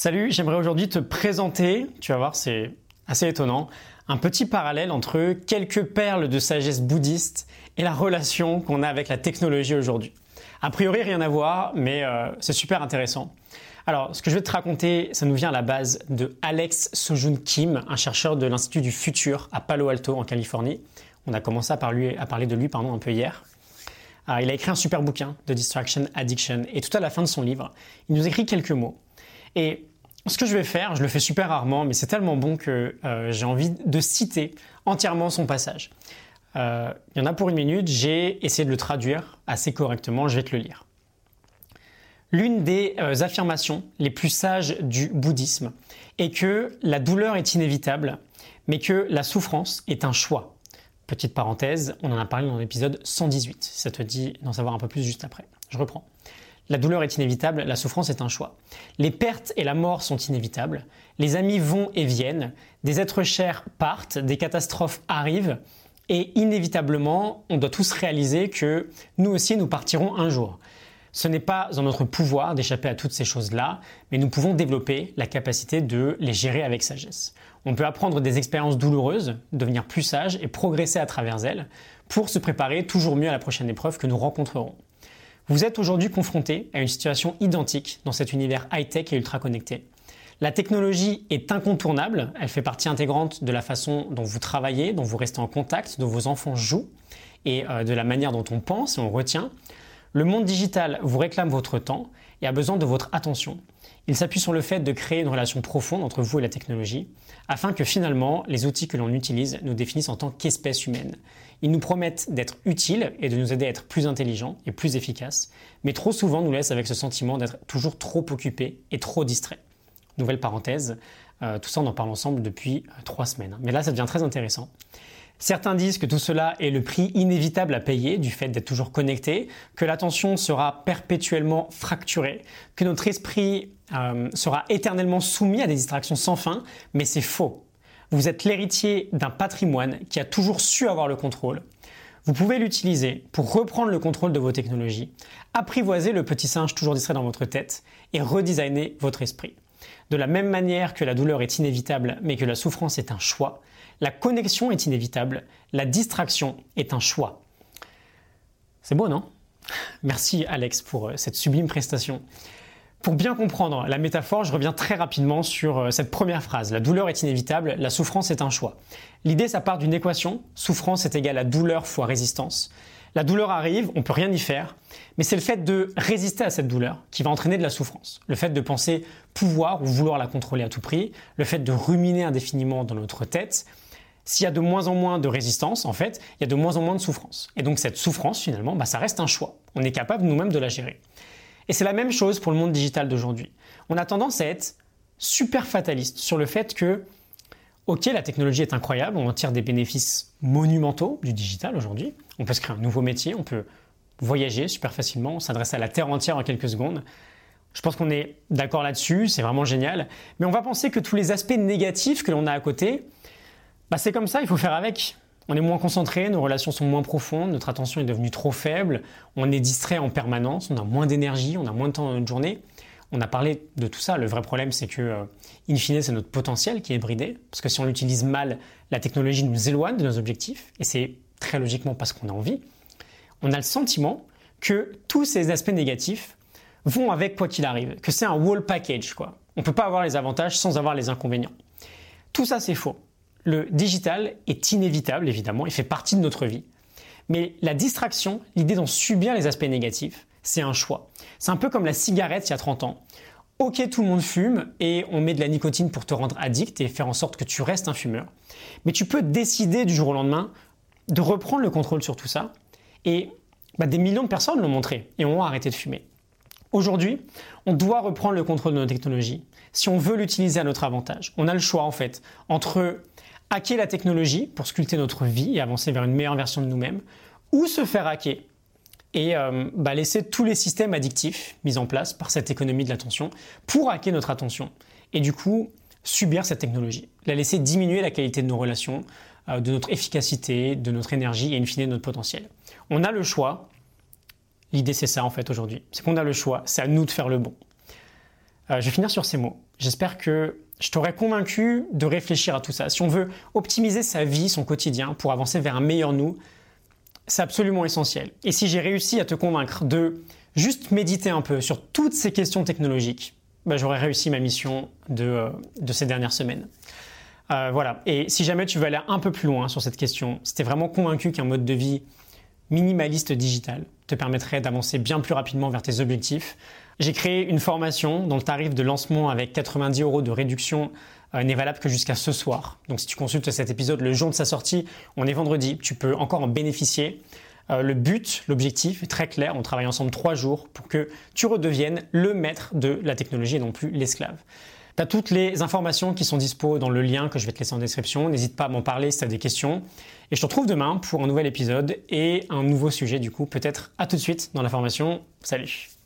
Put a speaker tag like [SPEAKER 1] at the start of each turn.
[SPEAKER 1] Salut, j'aimerais aujourd'hui te présenter, tu vas voir, c'est assez étonnant, un petit parallèle entre quelques perles de sagesse bouddhiste et la relation qu'on a avec la technologie aujourd'hui. A priori, rien à voir, mais euh, c'est super intéressant. Alors, ce que je vais te raconter, ça nous vient à la base de Alex Sojun Kim, un chercheur de l'Institut du Futur à Palo Alto, en Californie. On a commencé à, parler, à parler de lui pardon, un peu hier. Il a écrit un super bouquin, de Distraction Addiction, et tout à la fin de son livre, il nous écrit quelques mots. Et ce que je vais faire, je le fais super rarement, mais c'est tellement bon que euh, j'ai envie de citer entièrement son passage. Euh, il y en a pour une minute, j'ai essayé de le traduire assez correctement, je vais te le lire. L'une des euh, affirmations les plus sages du bouddhisme est que la douleur est inévitable, mais que la souffrance est un choix. Petite parenthèse, on en a parlé dans l'épisode 118, ça te dit d'en savoir un peu plus juste après. Je reprends. La douleur est inévitable, la souffrance est un choix. Les pertes et la mort sont inévitables. Les amis vont et viennent. Des êtres chers partent, des catastrophes arrivent. Et inévitablement, on doit tous réaliser que nous aussi, nous partirons un jour. Ce n'est pas en notre pouvoir d'échapper à toutes ces choses-là, mais nous pouvons développer la capacité de les gérer avec sagesse. On peut apprendre des expériences douloureuses, devenir plus sage et progresser à travers elles pour se préparer toujours mieux à la prochaine épreuve que nous rencontrerons. Vous êtes aujourd'hui confronté à une situation identique dans cet univers high-tech et ultra connecté. La technologie est incontournable, elle fait partie intégrante de la façon dont vous travaillez, dont vous restez en contact, dont vos enfants jouent et euh, de la manière dont on pense et on retient. Le monde digital vous réclame votre temps et a besoin de votre attention. Il s'appuie sur le fait de créer une relation profonde entre vous et la technologie, afin que finalement les outils que l'on utilise nous définissent en tant qu'espèce humaine. Ils nous promettent d'être utiles et de nous aider à être plus intelligents et plus efficaces, mais trop souvent nous laissent avec ce sentiment d'être toujours trop occupés et trop distraits. Nouvelle parenthèse, euh, tout ça on en parle ensemble depuis euh, trois semaines. Mais là ça devient très intéressant. Certains disent que tout cela est le prix inévitable à payer du fait d'être toujours connecté, que l'attention sera perpétuellement fracturée, que notre esprit euh, sera éternellement soumis à des distractions sans fin, mais c'est faux. Vous êtes l'héritier d'un patrimoine qui a toujours su avoir le contrôle. Vous pouvez l'utiliser pour reprendre le contrôle de vos technologies, apprivoiser le petit singe toujours distrait dans votre tête et redesigner votre esprit. De la même manière que la douleur est inévitable mais que la souffrance est un choix, la connexion est inévitable, la distraction est un choix. C'est beau, non? Merci Alex pour euh, cette sublime prestation. Pour bien comprendre la métaphore, je reviens très rapidement sur euh, cette première phrase. La douleur est inévitable, la souffrance est un choix. L'idée, ça part d'une équation. Souffrance est égale à douleur fois résistance. La douleur arrive, on peut rien y faire, mais c'est le fait de résister à cette douleur qui va entraîner de la souffrance. Le fait de penser pouvoir ou vouloir la contrôler à tout prix, le fait de ruminer indéfiniment dans notre tête, s'il y a de moins en moins de résistance, en fait, il y a de moins en moins de souffrance. Et donc cette souffrance, finalement, bah, ça reste un choix. On est capable nous-mêmes de la gérer. Et c'est la même chose pour le monde digital d'aujourd'hui. On a tendance à être super fataliste sur le fait que, ok, la technologie est incroyable, on en tire des bénéfices monumentaux du digital aujourd'hui. On peut se créer un nouveau métier, on peut voyager super facilement, s'adresser à la Terre entière en quelques secondes. Je pense qu'on est d'accord là-dessus, c'est vraiment génial. Mais on va penser que tous les aspects négatifs que l'on a à côté, bah, c'est comme ça, il faut faire avec. On est moins concentré, nos relations sont moins profondes, notre attention est devenue trop faible, on est distrait en permanence, on a moins d'énergie, on a moins de temps dans notre journée. On a parlé de tout ça. Le vrai problème, c'est que, euh, in fine, c'est notre potentiel qui est bridé. Parce que si on l'utilise mal, la technologie nous éloigne de nos objectifs. Et c'est très logiquement parce qu'on a envie. On a le sentiment que tous ces aspects négatifs vont avec quoi qu'il arrive. Que c'est un wall package, quoi. On ne peut pas avoir les avantages sans avoir les inconvénients. Tout ça, c'est faux. Le digital est inévitable, évidemment, il fait partie de notre vie. Mais la distraction, l'idée d'en subir les aspects négatifs, c'est un choix. C'est un peu comme la cigarette il y a 30 ans. Ok, tout le monde fume et on met de la nicotine pour te rendre addict et faire en sorte que tu restes un fumeur. Mais tu peux décider du jour au lendemain de reprendre le contrôle sur tout ça. Et bah, des millions de personnes l'ont montré et ont arrêté de fumer. Aujourd'hui, on doit reprendre le contrôle de nos technologies si on veut l'utiliser à notre avantage. On a le choix en fait entre hacker la technologie pour sculpter notre vie et avancer vers une meilleure version de nous-mêmes, ou se faire hacker et euh, bah, laisser tous les systèmes addictifs mis en place par cette économie de l'attention pour hacker notre attention et du coup subir cette technologie, la laisser diminuer la qualité de nos relations, euh, de notre efficacité, de notre énergie et in fine de notre potentiel. On a le choix, l'idée c'est ça en fait aujourd'hui, c'est qu'on a le choix, c'est à nous de faire le bon. Euh, je vais finir sur ces mots. J'espère que je t'aurais convaincu de réfléchir à tout ça. Si on veut optimiser sa vie, son quotidien, pour avancer vers un meilleur nous, c'est absolument essentiel. Et si j'ai réussi à te convaincre de juste méditer un peu sur toutes ces questions technologiques, bah, j'aurais réussi ma mission de, euh, de ces dernières semaines. Euh, voilà. Et si jamais tu veux aller un peu plus loin sur cette question, si tu vraiment convaincu qu'un mode de vie minimaliste digital te permettrait d'avancer bien plus rapidement vers tes objectifs, j'ai créé une formation dont le tarif de lancement avec 90 euros de réduction euh, n'est valable que jusqu'à ce soir. Donc si tu consultes cet épisode le jour de sa sortie, on est vendredi, tu peux encore en bénéficier. Euh, le but, l'objectif est très clair, on travaille ensemble trois jours pour que tu redeviennes le maître de la technologie et non plus l'esclave. Tu as toutes les informations qui sont dispo dans le lien que je vais te laisser en description. N'hésite pas à m'en parler si tu as des questions. Et je te retrouve demain pour un nouvel épisode et un nouveau sujet du coup. Peut-être à tout de suite dans la formation. Salut